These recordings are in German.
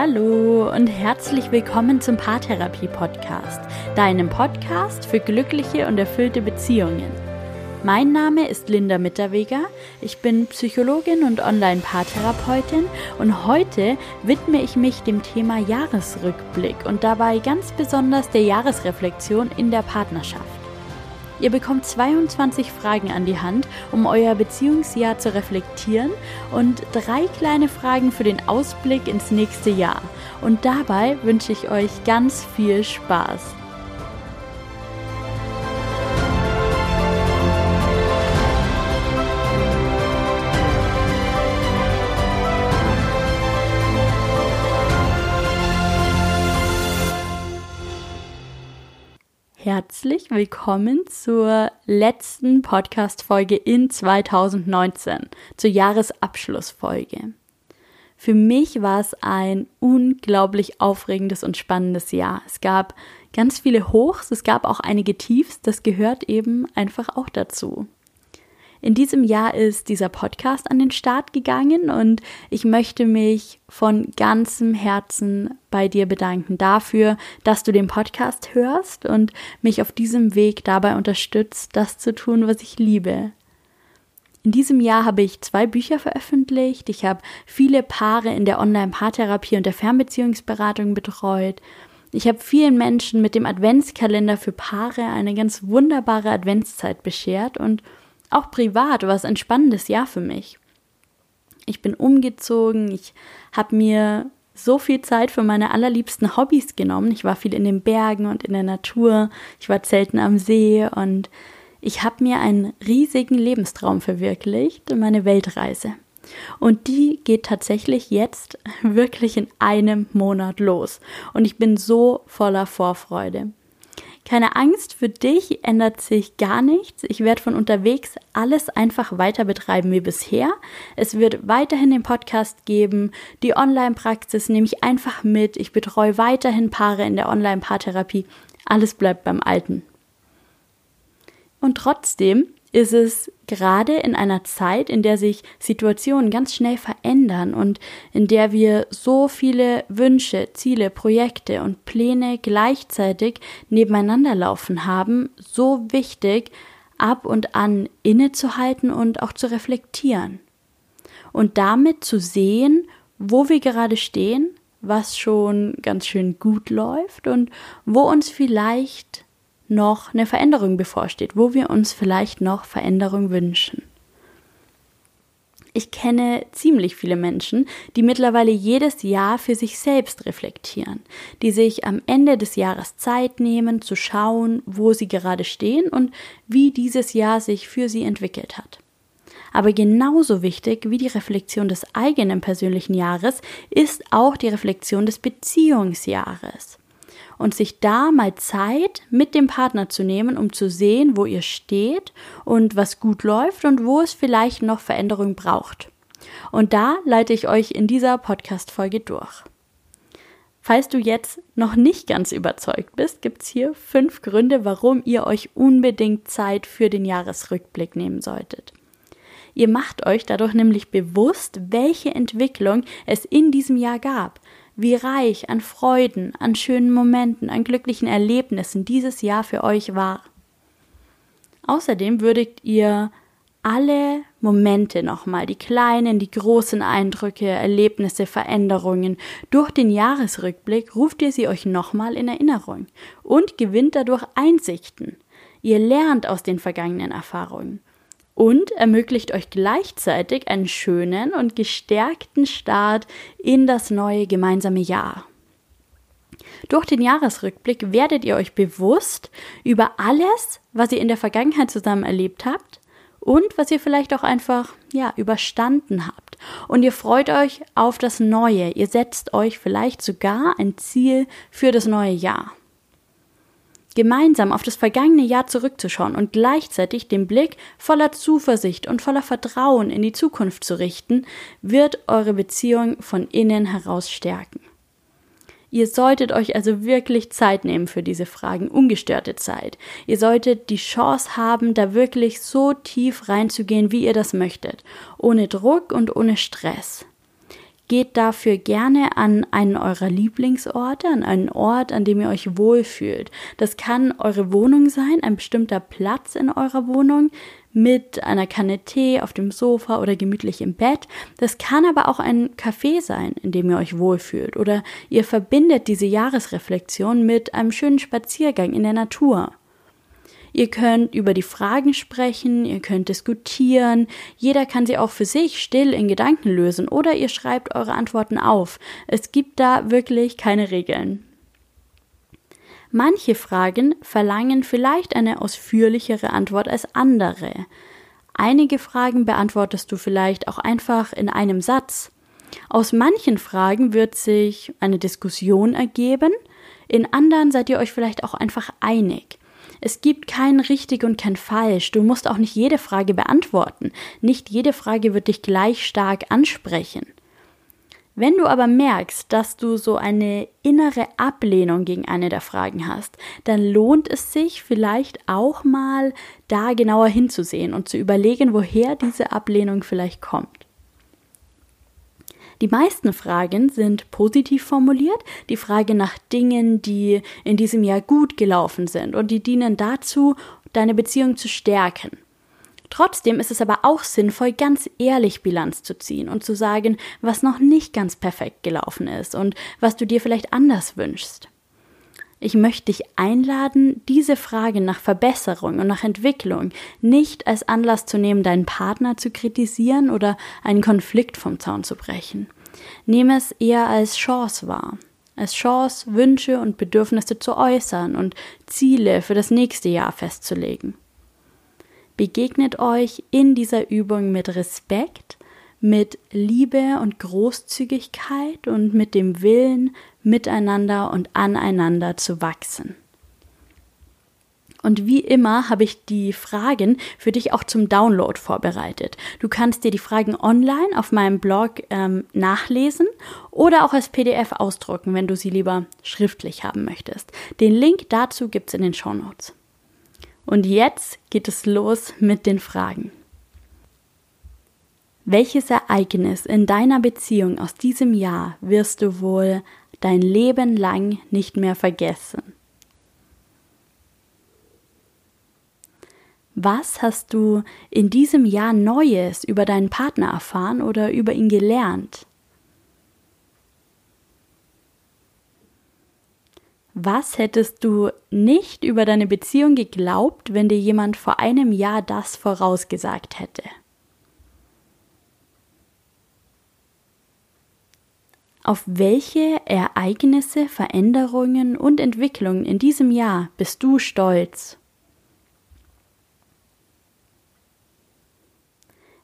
Hallo und herzlich willkommen zum Paartherapie Podcast, deinem Podcast für glückliche und erfüllte Beziehungen. Mein Name ist Linda Mitterweger, ich bin Psychologin und Online-Paartherapeutin und heute widme ich mich dem Thema Jahresrückblick und dabei ganz besonders der Jahresreflexion in der Partnerschaft. Ihr bekommt 22 Fragen an die Hand, um euer Beziehungsjahr zu reflektieren und drei kleine Fragen für den Ausblick ins nächste Jahr. Und dabei wünsche ich euch ganz viel Spaß. Herzlich willkommen zur letzten Podcast-Folge in 2019, zur Jahresabschlussfolge. Für mich war es ein unglaublich aufregendes und spannendes Jahr. Es gab ganz viele Hochs, es gab auch einige Tiefs, das gehört eben einfach auch dazu. In diesem Jahr ist dieser Podcast an den Start gegangen und ich möchte mich von ganzem Herzen bei dir bedanken dafür, dass du den Podcast hörst und mich auf diesem Weg dabei unterstützt, das zu tun, was ich liebe. In diesem Jahr habe ich zwei Bücher veröffentlicht. Ich habe viele Paare in der Online-Paartherapie und der Fernbeziehungsberatung betreut. Ich habe vielen Menschen mit dem Adventskalender für Paare eine ganz wunderbare Adventszeit beschert und auch privat war es ein spannendes Jahr für mich. Ich bin umgezogen, ich habe mir so viel Zeit für meine allerliebsten Hobbys genommen. Ich war viel in den Bergen und in der Natur, ich war selten am See und ich habe mir einen riesigen Lebenstraum verwirklicht, meine Weltreise. Und die geht tatsächlich jetzt wirklich in einem Monat los. Und ich bin so voller Vorfreude. Keine Angst, für dich ändert sich gar nichts. Ich werde von unterwegs alles einfach weiter betreiben wie bisher. Es wird weiterhin den Podcast geben. Die Online-Praxis nehme ich einfach mit. Ich betreue weiterhin Paare in der Online-Paartherapie. Alles bleibt beim Alten. Und trotzdem ist es gerade in einer Zeit, in der sich Situationen ganz schnell verändern und in der wir so viele Wünsche, Ziele, Projekte und Pläne gleichzeitig nebeneinander laufen haben, so wichtig, ab und an innezuhalten und auch zu reflektieren. Und damit zu sehen, wo wir gerade stehen, was schon ganz schön gut läuft und wo uns vielleicht noch eine Veränderung bevorsteht, wo wir uns vielleicht noch Veränderung wünschen. Ich kenne ziemlich viele Menschen, die mittlerweile jedes Jahr für sich selbst reflektieren, die sich am Ende des Jahres Zeit nehmen, zu schauen, wo sie gerade stehen und wie dieses Jahr sich für sie entwickelt hat. Aber genauso wichtig wie die Reflexion des eigenen persönlichen Jahres ist auch die Reflexion des Beziehungsjahres und sich da mal Zeit mit dem Partner zu nehmen, um zu sehen, wo ihr steht und was gut läuft und wo es vielleicht noch Veränderung braucht. Und da leite ich euch in dieser Podcast-Folge durch. Falls du jetzt noch nicht ganz überzeugt bist, gibt es hier fünf Gründe, warum ihr euch unbedingt Zeit für den Jahresrückblick nehmen solltet. Ihr macht euch dadurch nämlich bewusst, welche Entwicklung es in diesem Jahr gab, wie reich an Freuden, an schönen Momenten, an glücklichen Erlebnissen dieses Jahr für euch war. Außerdem würdigt ihr alle Momente nochmal, die kleinen, die großen Eindrücke, Erlebnisse, Veränderungen. Durch den Jahresrückblick ruft ihr sie euch nochmal in Erinnerung und gewinnt dadurch Einsichten. Ihr lernt aus den vergangenen Erfahrungen und ermöglicht euch gleichzeitig einen schönen und gestärkten Start in das neue gemeinsame Jahr. Durch den Jahresrückblick werdet ihr euch bewusst über alles, was ihr in der Vergangenheit zusammen erlebt habt und was ihr vielleicht auch einfach, ja, überstanden habt. Und ihr freut euch auf das Neue. Ihr setzt euch vielleicht sogar ein Ziel für das neue Jahr gemeinsam auf das vergangene Jahr zurückzuschauen und gleichzeitig den Blick voller Zuversicht und voller Vertrauen in die Zukunft zu richten, wird eure Beziehung von innen heraus stärken. Ihr solltet euch also wirklich Zeit nehmen für diese Fragen, ungestörte Zeit. Ihr solltet die Chance haben, da wirklich so tief reinzugehen, wie ihr das möchtet, ohne Druck und ohne Stress. Geht dafür gerne an einen eurer Lieblingsorte, an einen Ort, an dem ihr euch wohlfühlt. Das kann eure Wohnung sein, ein bestimmter Platz in eurer Wohnung mit einer Kanne Tee auf dem Sofa oder gemütlich im Bett. Das kann aber auch ein Café sein, in dem ihr euch wohlfühlt. Oder ihr verbindet diese Jahresreflexion mit einem schönen Spaziergang in der Natur. Ihr könnt über die Fragen sprechen, ihr könnt diskutieren, jeder kann sie auch für sich still in Gedanken lösen oder ihr schreibt eure Antworten auf. Es gibt da wirklich keine Regeln. Manche Fragen verlangen vielleicht eine ausführlichere Antwort als andere. Einige Fragen beantwortest du vielleicht auch einfach in einem Satz. Aus manchen Fragen wird sich eine Diskussion ergeben, in anderen seid ihr euch vielleicht auch einfach einig. Es gibt kein richtig und kein falsch. Du musst auch nicht jede Frage beantworten. Nicht jede Frage wird dich gleich stark ansprechen. Wenn du aber merkst, dass du so eine innere Ablehnung gegen eine der Fragen hast, dann lohnt es sich vielleicht auch mal da genauer hinzusehen und zu überlegen, woher diese Ablehnung vielleicht kommt. Die meisten Fragen sind positiv formuliert. Die Frage nach Dingen, die in diesem Jahr gut gelaufen sind und die dienen dazu, deine Beziehung zu stärken. Trotzdem ist es aber auch sinnvoll, ganz ehrlich Bilanz zu ziehen und zu sagen, was noch nicht ganz perfekt gelaufen ist und was du dir vielleicht anders wünschst. Ich möchte dich einladen, diese Frage nach Verbesserung und nach Entwicklung nicht als Anlass zu nehmen, deinen Partner zu kritisieren oder einen Konflikt vom Zaun zu brechen. Nehme es eher als Chance wahr. Als Chance, Wünsche und Bedürfnisse zu äußern und Ziele für das nächste Jahr festzulegen. Begegnet euch in dieser Übung mit Respekt, mit Liebe und Großzügigkeit und mit dem Willen, miteinander und aneinander zu wachsen. Und wie immer habe ich die Fragen für dich auch zum Download vorbereitet. Du kannst dir die Fragen online auf meinem Blog ähm, nachlesen oder auch als PDF ausdrucken, wenn du sie lieber schriftlich haben möchtest. Den Link dazu gibt es in den Show Notes. Und jetzt geht es los mit den Fragen. Welches Ereignis in deiner Beziehung aus diesem Jahr wirst du wohl dein Leben lang nicht mehr vergessen? Was hast du in diesem Jahr Neues über deinen Partner erfahren oder über ihn gelernt? Was hättest du nicht über deine Beziehung geglaubt, wenn dir jemand vor einem Jahr das vorausgesagt hätte? Auf welche Ereignisse, Veränderungen und Entwicklungen in diesem Jahr bist du stolz?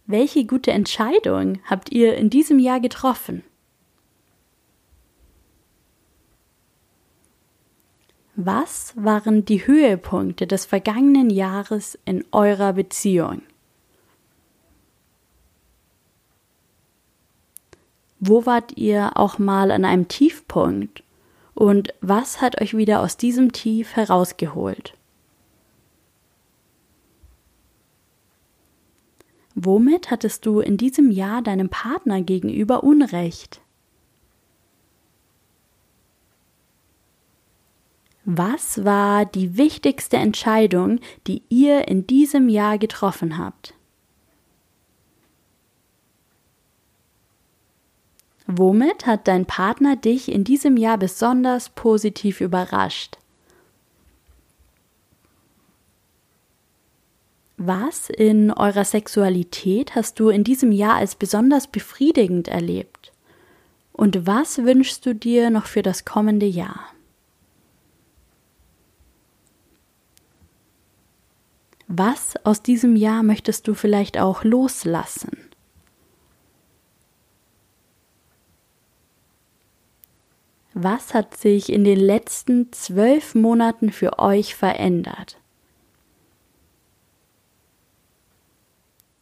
Welche gute Entscheidung habt ihr in diesem Jahr getroffen? Was waren die Höhepunkte des vergangenen Jahres in eurer Beziehung? Wo wart ihr auch mal an einem Tiefpunkt? Und was hat euch wieder aus diesem Tief herausgeholt? Womit hattest du in diesem Jahr deinem Partner gegenüber Unrecht? Was war die wichtigste Entscheidung, die ihr in diesem Jahr getroffen habt? Womit hat dein Partner dich in diesem Jahr besonders positiv überrascht? Was in eurer Sexualität hast du in diesem Jahr als besonders befriedigend erlebt? Und was wünschst du dir noch für das kommende Jahr? Was aus diesem Jahr möchtest du vielleicht auch loslassen? Was hat sich in den letzten zwölf Monaten für euch verändert?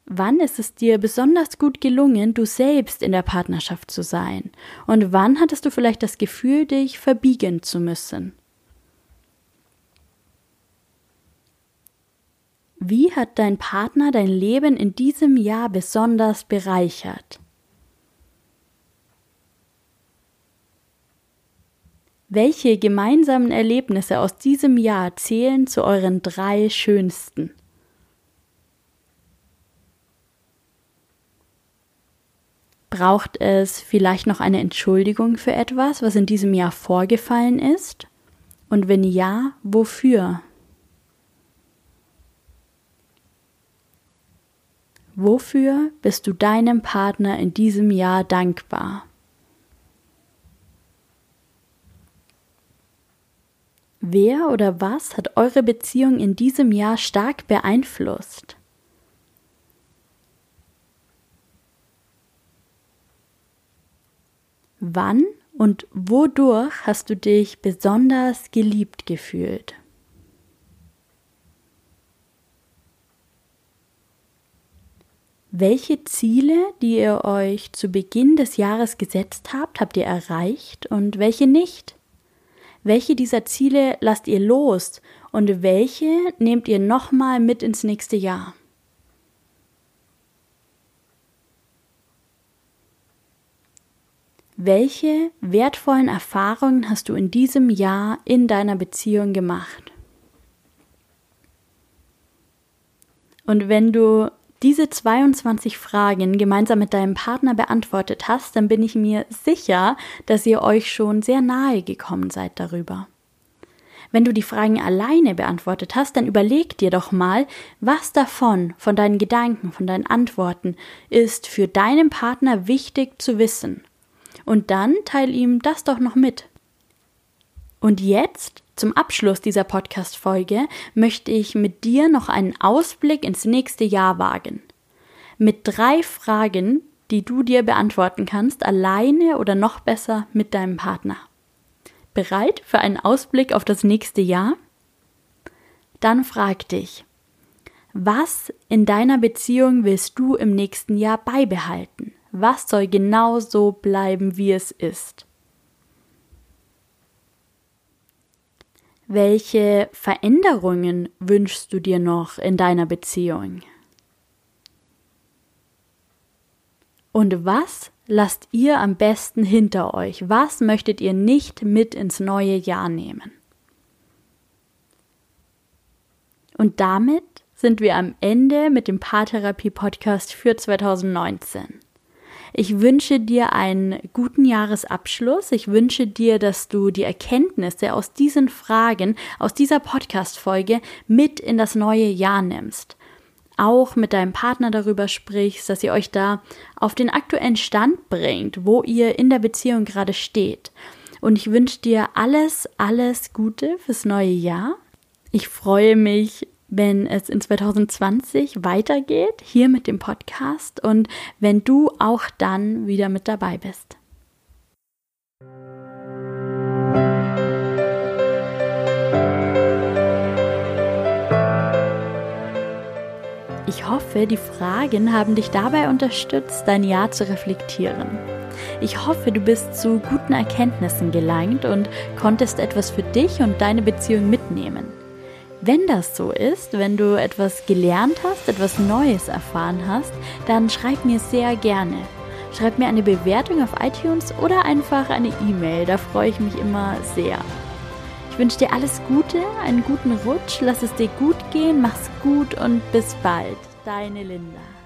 Wann ist es dir besonders gut gelungen, du selbst in der Partnerschaft zu sein? Und wann hattest du vielleicht das Gefühl, dich verbiegen zu müssen? Wie hat dein Partner dein Leben in diesem Jahr besonders bereichert? Welche gemeinsamen Erlebnisse aus diesem Jahr zählen zu euren drei schönsten? Braucht es vielleicht noch eine Entschuldigung für etwas, was in diesem Jahr vorgefallen ist? Und wenn ja, wofür? Wofür bist du deinem Partner in diesem Jahr dankbar? Wer oder was hat eure Beziehung in diesem Jahr stark beeinflusst? Wann und wodurch hast du dich besonders geliebt gefühlt? Welche Ziele, die ihr euch zu Beginn des Jahres gesetzt habt, habt ihr erreicht und welche nicht? Welche dieser Ziele lasst ihr los und welche nehmt ihr nochmal mit ins nächste Jahr? Welche wertvollen Erfahrungen hast du in diesem Jahr in deiner Beziehung gemacht? Und wenn du diese 22 Fragen gemeinsam mit deinem Partner beantwortet hast, dann bin ich mir sicher, dass ihr euch schon sehr nahe gekommen seid darüber. Wenn du die Fragen alleine beantwortet hast, dann überleg dir doch mal, was davon, von deinen Gedanken, von deinen Antworten, ist für deinen Partner wichtig zu wissen. Und dann teil ihm das doch noch mit. Und jetzt, zum Abschluss dieser Podcast-Folge, möchte ich mit dir noch einen Ausblick ins nächste Jahr wagen. Mit drei Fragen, die du dir beantworten kannst, alleine oder noch besser mit deinem Partner. Bereit für einen Ausblick auf das nächste Jahr? Dann frag dich, was in deiner Beziehung willst du im nächsten Jahr beibehalten? Was soll genau so bleiben, wie es ist? Welche Veränderungen wünschst du dir noch in deiner Beziehung? Und was lasst ihr am besten hinter euch? Was möchtet ihr nicht mit ins neue Jahr nehmen? Und damit sind wir am Ende mit dem Paartherapie-Podcast für 2019. Ich wünsche dir einen guten Jahresabschluss. Ich wünsche dir, dass du die Erkenntnisse aus diesen Fragen, aus dieser Podcast-Folge mit in das neue Jahr nimmst. Auch mit deinem Partner darüber sprichst, dass ihr euch da auf den aktuellen Stand bringt, wo ihr in der Beziehung gerade steht. Und ich wünsche dir alles, alles Gute fürs neue Jahr. Ich freue mich wenn es in 2020 weitergeht, hier mit dem Podcast und wenn du auch dann wieder mit dabei bist. Ich hoffe, die Fragen haben dich dabei unterstützt, dein Jahr zu reflektieren. Ich hoffe, du bist zu guten Erkenntnissen gelangt und konntest etwas für dich und deine Beziehung mitnehmen. Wenn das so ist, wenn du etwas gelernt hast, etwas Neues erfahren hast, dann schreib mir sehr gerne. Schreib mir eine Bewertung auf iTunes oder einfach eine E-Mail, da freue ich mich immer sehr. Ich wünsche dir alles Gute, einen guten Rutsch, lass es dir gut gehen, mach's gut und bis bald. Deine Linda.